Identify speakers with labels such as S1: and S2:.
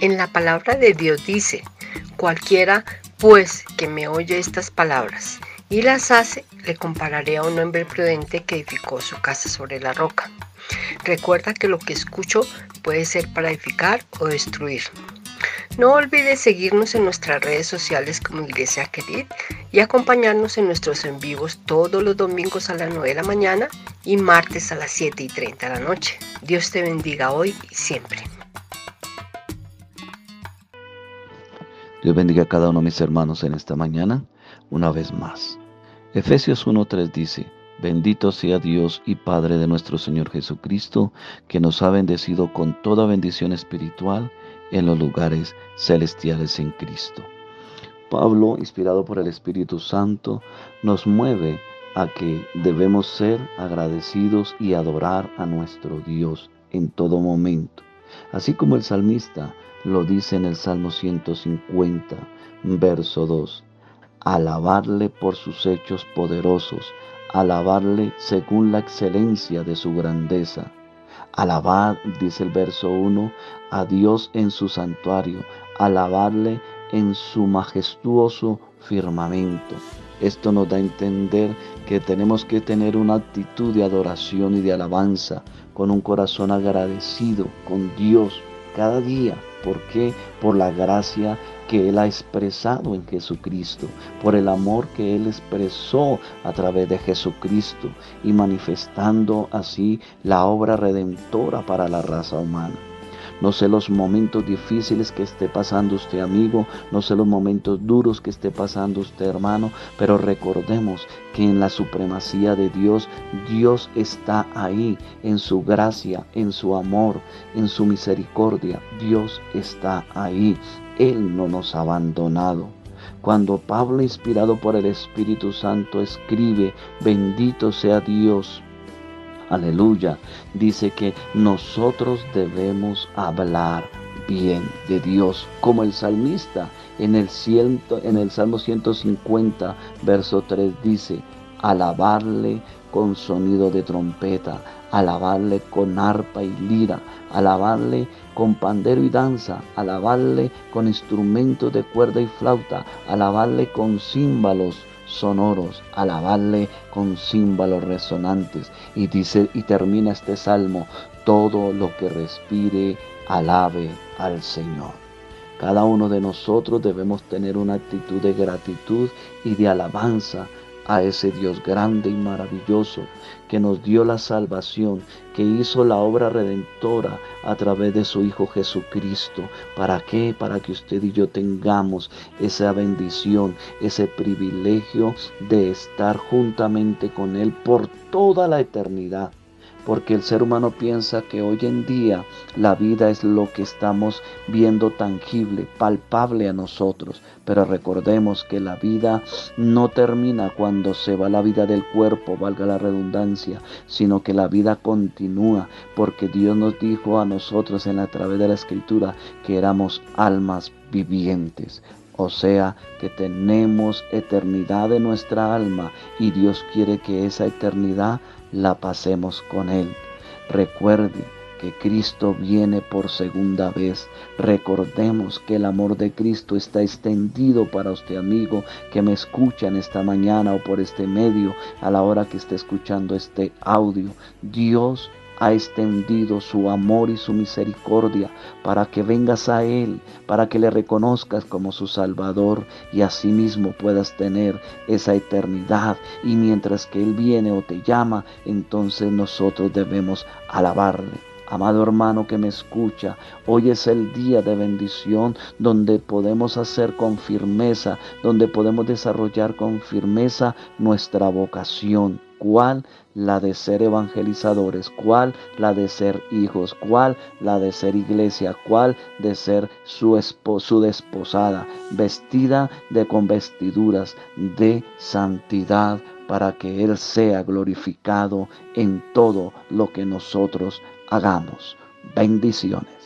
S1: En la palabra de Dios dice, cualquiera pues que me oye estas palabras y las hace, le compararé a un hombre prudente que edificó su casa sobre la roca. Recuerda que lo que escucho puede ser para edificar o destruir. No olvides seguirnos en nuestras redes sociales como Iglesia Querid y acompañarnos en nuestros en vivos todos los domingos a las 9 de la mañana y martes a las 7 y 30 de la noche. Dios te bendiga hoy y siempre.
S2: Dios bendiga a cada uno de mis hermanos en esta mañana, una vez más. Efesios 1.3 dice, Bendito sea Dios y Padre de nuestro Señor Jesucristo, que nos ha bendecido con toda bendición espiritual en los lugares celestiales en Cristo. Pablo, inspirado por el Espíritu Santo, nos mueve a que debemos ser agradecidos y adorar a nuestro Dios en todo momento. Así como el salmista lo dice en el Salmo 150, verso 2 alabarle por sus hechos poderosos, alabarle según la excelencia de su grandeza. Alabad, dice el verso 1, a Dios en su santuario, alabarle en su majestuoso firmamento. Esto nos da a entender que tenemos que tener una actitud de adoración y de alabanza, con un corazón agradecido con Dios cada día. ¿Por qué? Por la gracia que Él ha expresado en Jesucristo, por el amor que Él expresó a través de Jesucristo y manifestando así la obra redentora para la raza humana. No sé los momentos difíciles que esté pasando usted amigo, no sé los momentos duros que esté pasando usted hermano, pero recordemos que en la supremacía de Dios, Dios está ahí, en su gracia, en su amor, en su misericordia, Dios está ahí. Él no nos ha abandonado. Cuando Pablo, inspirado por el Espíritu Santo, escribe, bendito sea Dios, aleluya, dice que nosotros debemos hablar bien de Dios, como el salmista en el, Salmo 150, verso 3 dice, alabarle con sonido de trompeta, alabarle con arpa y lira, alabarle con pandero y danza, alabarle con instrumentos de cuerda y flauta, alabarle con címbalos sonoros, alabarle con címbalos resonantes. Y dice y termina este salmo, todo lo que respire, alabe al Señor. Cada uno de nosotros debemos tener una actitud de gratitud y de alabanza a ese Dios grande y maravilloso que nos dio la salvación, que hizo la obra redentora a través de su Hijo Jesucristo. ¿Para qué? Para que usted y yo tengamos esa bendición, ese privilegio de estar juntamente con Él por toda la eternidad porque el ser humano piensa que hoy en día la vida es lo que estamos viendo tangible, palpable a nosotros, pero recordemos que la vida no termina cuando se va la vida del cuerpo, valga la redundancia, sino que la vida continúa, porque Dios nos dijo a nosotros en la través de la escritura que éramos almas vivientes. O sea que tenemos eternidad en nuestra alma y Dios quiere que esa eternidad la pasemos con Él. Recuerde que Cristo viene por segunda vez. Recordemos que el amor de Cristo está extendido para usted amigo que me escucha en esta mañana o por este medio a la hora que esté escuchando este audio. Dios ha extendido su amor y su misericordia para que vengas a Él, para que le reconozcas como su Salvador y asimismo puedas tener esa eternidad. Y mientras que Él viene o te llama, entonces nosotros debemos alabarle. Amado hermano que me escucha, hoy es el día de bendición donde podemos hacer con firmeza, donde podemos desarrollar con firmeza nuestra vocación ¿Cuál? La de ser evangelizadores. ¿Cuál? La de ser hijos. ¿Cuál? La de ser iglesia. ¿Cuál? De ser su, su desposada, vestida de con vestiduras de santidad para que Él sea glorificado en todo lo que nosotros hagamos. Bendiciones.